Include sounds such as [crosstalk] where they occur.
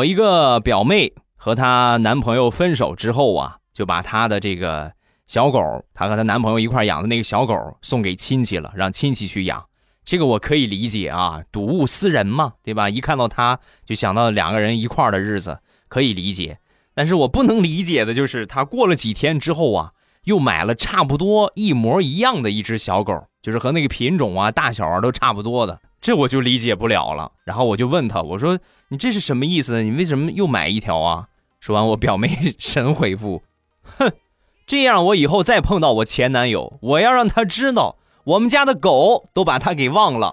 我一个表妹和她男朋友分手之后啊，就把她的这个小狗，她和她男朋友一块养的那个小狗送给亲戚了，让亲戚去养。这个我可以理解啊，睹物思人嘛，对吧？一看到它就想到两个人一块的日子，可以理解。但是我不能理解的就是，她过了几天之后啊，又买了差不多一模一样的一只小狗，就是和那个品种啊、大小啊都差不多的。这我就理解不了了，然后我就问他，我说你这是什么意思？你为什么又买一条啊？说完，我表妹 [laughs] 神回复，哼，这样我以后再碰到我前男友，我要让他知道我们家的狗都把他给忘了。